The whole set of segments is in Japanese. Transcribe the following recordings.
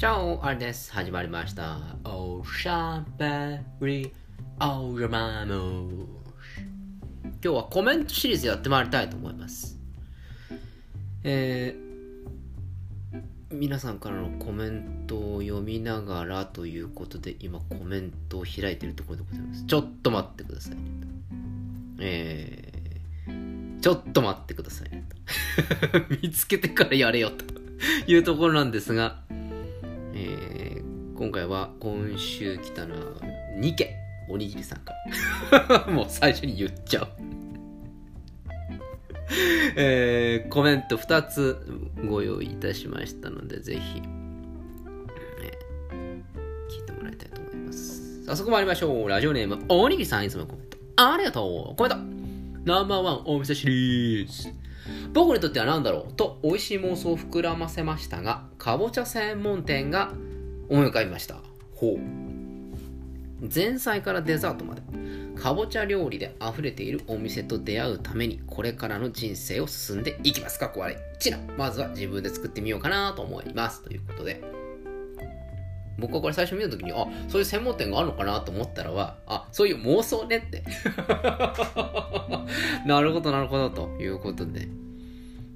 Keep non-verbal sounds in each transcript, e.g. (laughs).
チャオあれです。始まりました。おしゃべり、おじゃまむ今日はコメントシリーズやってまいりたいと思います。えー、皆さんからのコメントを読みながらということで、今コメントを開いているところでございます。ちょっと待ってくださいね。えー、ちょっと待ってください。(laughs) 見つけてからやれよというところなんですが、えー今回は今週来たのは2件おにぎりさんから。(laughs) もう最初に言っちゃう。(laughs) えーコメント2つご用意いたしましたのでぜひ、えー聞いてもらいたいと思います。早速参りましょう。ラジオネームおにぎりさんいつもコメント。ありがとう。コメント。ナンバーワンお店シリーズ。僕にとっては何だろう？と美味しい妄想を膨らませましたがかぼちゃ専門店が思い浮かびました。ほう。前菜からデザートまでかぼちゃ料理で溢れているお店と出会うためにこれからの人生を進んでいきます。かっこ悪い。ちなまずは自分で作ってみようかなと思います。ということで。僕はこれ最初見た時にあそういう専門店があるのかなと思ったらはあそういう妄想ねって。(laughs) なるほどなるほど。ということで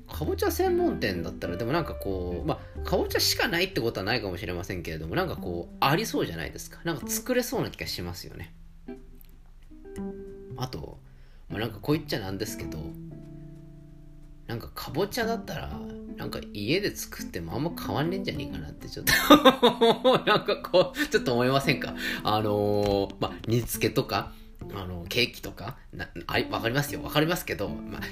かぼちゃ専門店だったらでもなんかこうまあかぼちゃしかないってことはないかもしれませんけれどもなんかこうありそうじゃないですか。なんか作れそうな気がしますよね。あと、まあ、なんかこう言っちゃなんですけどなんかかぼちゃだったらなんか家で作ってもあんま変わんねえんじゃねえかなってちょっと (laughs) なんかこうちょっと思いませんか？あのーまあ煮付けとかあのケーキとかなあわかりますよ。わかりますけど、まあ、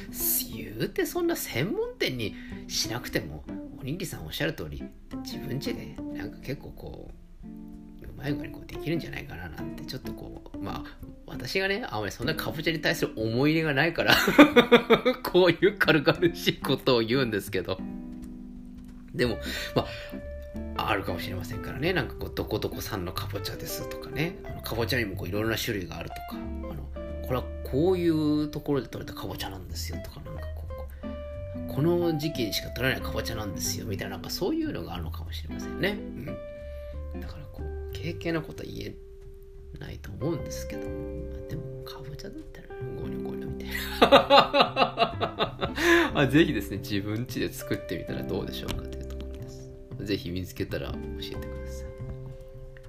言うてそんな専門店にしなくてもおにぎりさんおっしゃる通り自分家でなんか結構こううまい具合にこうできるんじゃないかななんてちょっとこうまあ私がねあまりそんなかぼちゃに対する思い入れがないから (laughs) こういう軽々しいことを言うんですけど。でもまああるかもしれませんからね。なんかこうどこどこさんのかぼちゃですとかね。あのかぼちゃにもこういろいろな種類があるとか。これはこういうところで採れたかぼちゃなんですよとかなんかこうこの時期にしか取れないかぼちゃなんですよみたいななんかそういうのがあるのかもしれませんね、うん、だからこう軽々なことは言えないと思うんですけど、でもかぼちゃだったらゴニョゴニョみたいな。(laughs) あぜひですね自分家で作ってみたらどうでしょうかというところです。ぜひ見つけたら教えてください、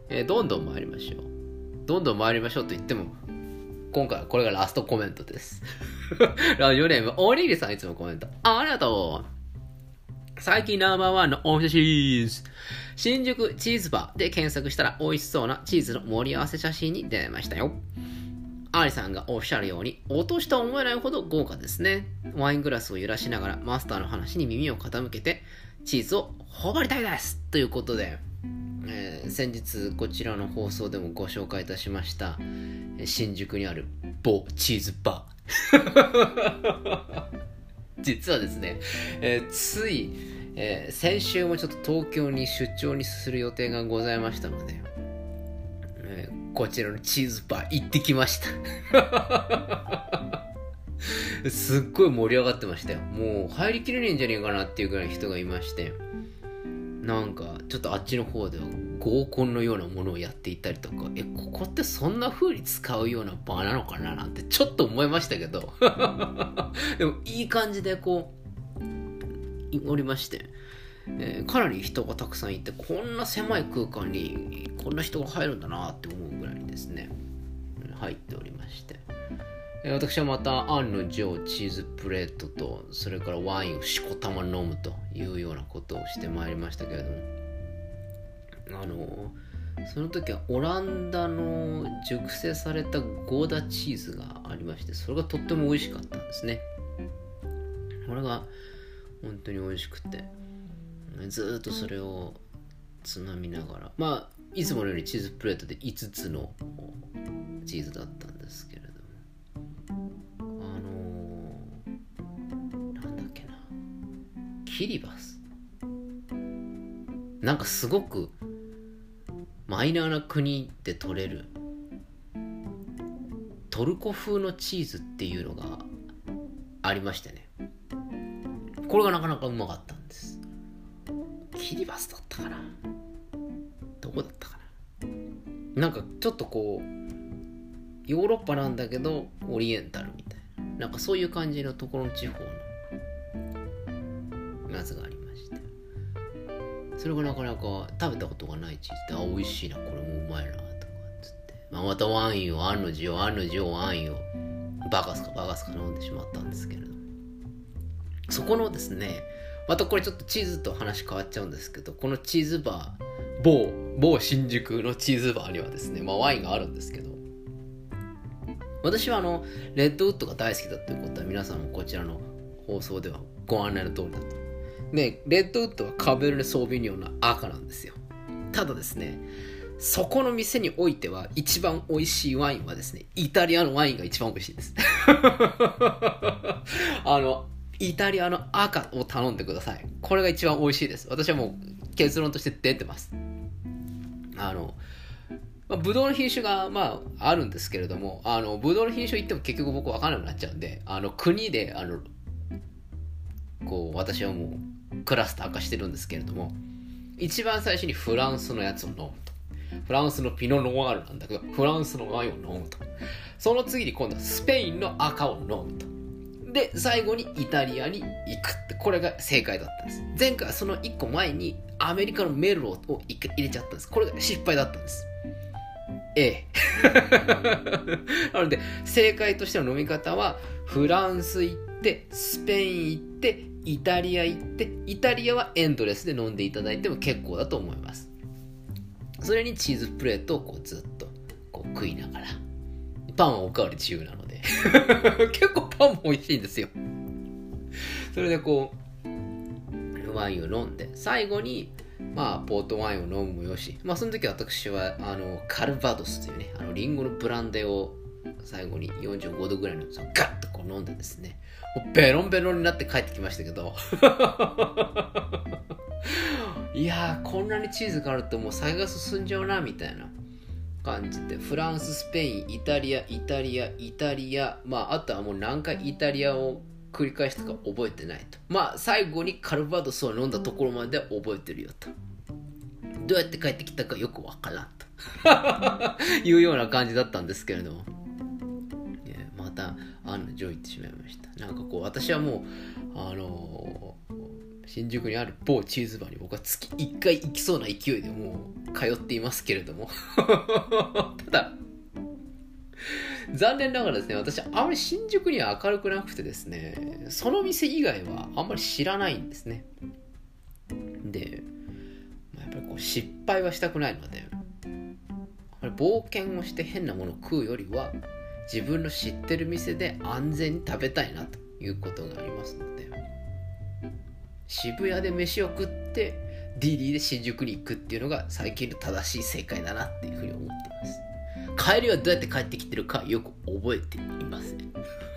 えーどんどん参りましょう。どんどん参りましょうと言っても今回はこれがラストコメントです。(laughs) ラジオネームおにぎりさんいつもコメント。ありがとう。最近ナンバーワンのお店シリーズ。新宿チーズバーで検索したら美味しそうなチーズの盛り合わせ写真に出会いましたよ。アリさんがおっしゃるように落としと思えないほど豪華ですね。ワイングラスを揺らしながらマスターの話に耳を傾けてチーズを頬張りたいです！ということで、えー先日こちらの放送でもご紹介いたしました。新宿にある某チーズバー。(laughs) 実はですね、えーつい、えー先週もちょっと東京に出張にする予定がございましたので、えーこちらのチーズバー行ってきました。(laughs) すっごい盛り上がってましたよ。もう入りきれねえんじゃねえかなっていうぐらい人がいましてなんかちょっとあっちの方では合コンのようなものをやっていたりとかえここってそんな風に使うような場なのかななんてちょっと思いましたけど。(laughs) でもいい感じでこうおりまして、えーかなり人がたくさんいてこんな狭い空間にこんな人が入るんだなって思うぐらいですね。入っておりまして。私はまた案の定チーズプレートとそれからワインをしこたま飲むというようなことをしてまいりましたけれども。あのその時はオランダの熟成されたゴーダチーズがありましてそれがとっても美味しかったんですね。これが本当に美味しくてずっとそれをつまみながらまあいつものようにチーズプレートで5つのチーズだったんですけれども。あのー、なんだっけな。キリバス。なんかすごくマイナーな国で取れる。トルコ風のチーズっていうのがありましてね。これがなかなかうまかったんです。キリバスだったかな。こだったかな。なんかちょっとこうヨーロッパなんだけどオリエンタルみたいな。なんかそういう感じのところの地方のそれがなかなか食べたことがないチーズであ美味しいなこれもうまいなとかつって、まあ、またワインを案の定案の定ワインをバカすかバカすか飲んでしまったんですけれどそこのですねまたこれちょっとチーズと話変わっちゃうんですけどこのチーズバー某某新宿のチーズバーにはですね、まあ、ワインがあるんですけど。私はあのレッドウッドが大好きだということは皆さんもこちらの放送ではご案内の通りだとでレッドウッドはカベルネ・ソービニョンの赤なんですよ。ただですねそこの店においては一番美味しいワインはですねイタリアのワインが一番美味しいです。(laughs) あのイタリアの赤を頼んでください。これが一番美味しいです。私はもう結論として出てます。あのまあ、ブドウの品種が、まあ、あるんですけれども、あの、ブドウの品種言っても結局僕分からなくなっちゃうんで、あの、国で、あの、こう、私はもう、クラスター化してるんですけれども、一番最初にフランスのやつを飲むと。フランスのピノノワールなんだけど、フランスのワインを飲むと。その次に今度はスペインの赤を飲むと。で、最後にイタリアに行くって、これが正解だったんです。前回はその1個前にアメリカのメルロを入れちゃったんです。これが失敗だったんです。ええ。なので、正解としての飲み方は、フランス行って、スペイン行って、イタリア行って、イタリアはエンドレスで飲んでいただいても結構だと思います。それにチーズプレートをこうずっとこう食いながら。パンはおかわり自由なので (laughs) 結構パンも美味しいんですよ。それでこう、ワインを飲んで、最後にまあ、ポートワインを飲むもよし、まあ、その時私は、あの、カルバドスというね、あの、リンゴのブランデーを最後に45度ぐらいのそガッとこう飲んでですね、もうベロンベロンになって帰ってきましたけど、(laughs) いやー、こんなにチーズがあるともう酒が進んじゃうな、みたいな感じで、フランス、スペイン、イタリア、イタリア、イタリア、まあ、あとはもう何回イタリアを繰り返したか覚えてないと。まあ、最後にカルバドスを飲んだところまで覚えてるよと。どうやって帰ってきたかよくわからんと (laughs) いうような感じだったんですけれども。また、あの、ジョイってしまいました。なんかこう、私はもう、あのー、新宿にある某チーズバーに僕は月1回行きそうな勢いでもう通っていますけれども (laughs) ただ、残念ながらですね、私、あまり新宿には明るくなくてですね、その店以外はあんまり知らないんですね。でま、やっぱりこう失敗はしたくないので、冒険をして変なものを食うよりは、自分の知ってる店で安全に食べたいなということがありますので、渋谷で飯を食って、ディディで新宿に行くっていうのが最近の正しい正解だなっていうふうに思っています。帰りはどうやって帰ってきてるかよく覚えていません。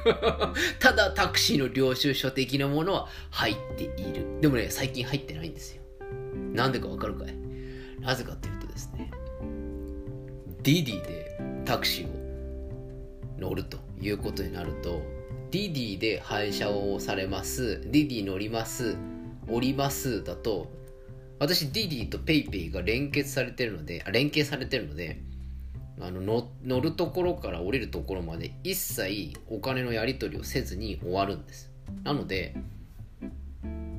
(laughs) ただタクシーの領収書的なものは入っている。でもね最近入ってないんですよ。なんでかわかるかい？なぜかっていうとですね DiDi でタクシーを乗るということになると DiDi で配車をされます。 DiDi 乗ります降りますだと私 DiDi と PayPay が連結されてるので連携されてるのであの乗るところから降りるところまで一切お金のやり取りをせずに終わるんです。なので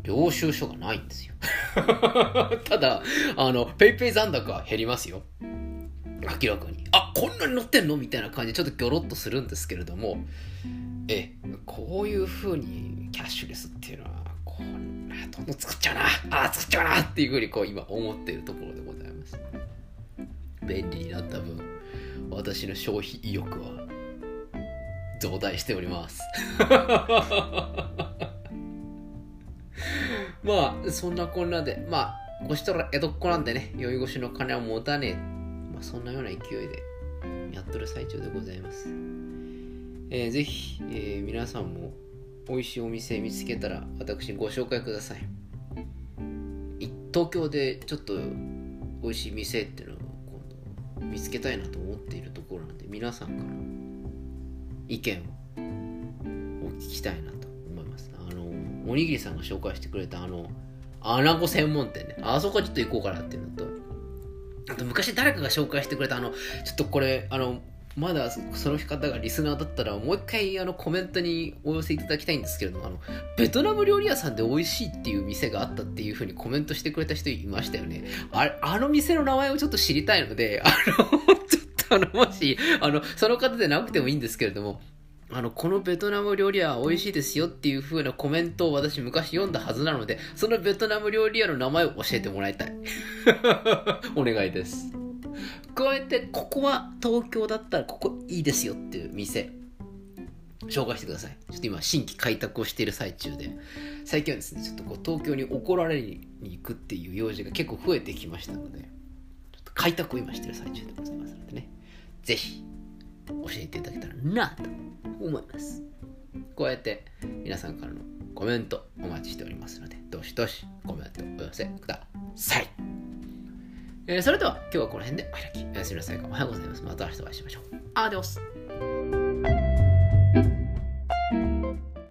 領収書がないんですよ。(laughs) ただあの PayPay 残高は減りますよ。明らかに。あこんなに乗ってんのみたいな感じでちょっとギョロッとするんですけれども。えこういう風にキャッシュレスっていうのはこんなどんどん作っちゃうな。あ作っちゃうな。っていう風にこう今思っているところでございます。便利になった分私の消費意欲は増大しております。(laughs) まあそんなこんなで。まあこしたら江戸っ子なんでね酔い越しの金は持たねえ、まあ、そんなような勢いでやっとる最中でございます、えー、ぜひ、えー、皆さんも美味しいお店見つけたら私ご紹介ください。東京でちょっと美味しい店っていうのを今度見つけたいなと思っているところなんで皆さんから意見をお聞きたいなと思います。あのおにぎりさんが紹介してくれたあのアナゴ専門店ね。あそこちょっと行こうかなっていうのとあと昔誰かが紹介してくれたあのちょっとこれあのまだその方がリスナーだったらもう一回あのコメントにお寄せいただきたいんですけれどもあのベトナム料理屋さんで美味しいっていう店があったっていう風にコメントしてくれた人いましたよね。ああの店の名前をちょっと知りたいのであのちょっとあのもしあのその方でなくてもいいんですけれどもあの、このベトナム料理屋は美味しいですよっていう風なコメントを私昔読んだはずなので、そのベトナム料理屋の名前を教えてもらいたい。(laughs) お願いです。こうやって、ここは東京だったらここいいですよっていう店、紹介してください。ちょっと今、新規開拓をしている最中で、最近はですね、ちょっとこう東京に怒られに行くっていう用事が結構増えてきましたので、ちょっと開拓を今している最中でございますのでね、ぜひ、教えていただけたらなと思います。こうやって皆さんからのコメントお待ちしておりますので、どしどしコメントお寄せください。えー、それでは今日はこの辺でお開き。おやすみなさい。おはようございます。また明日お会いしましょう。アディオス。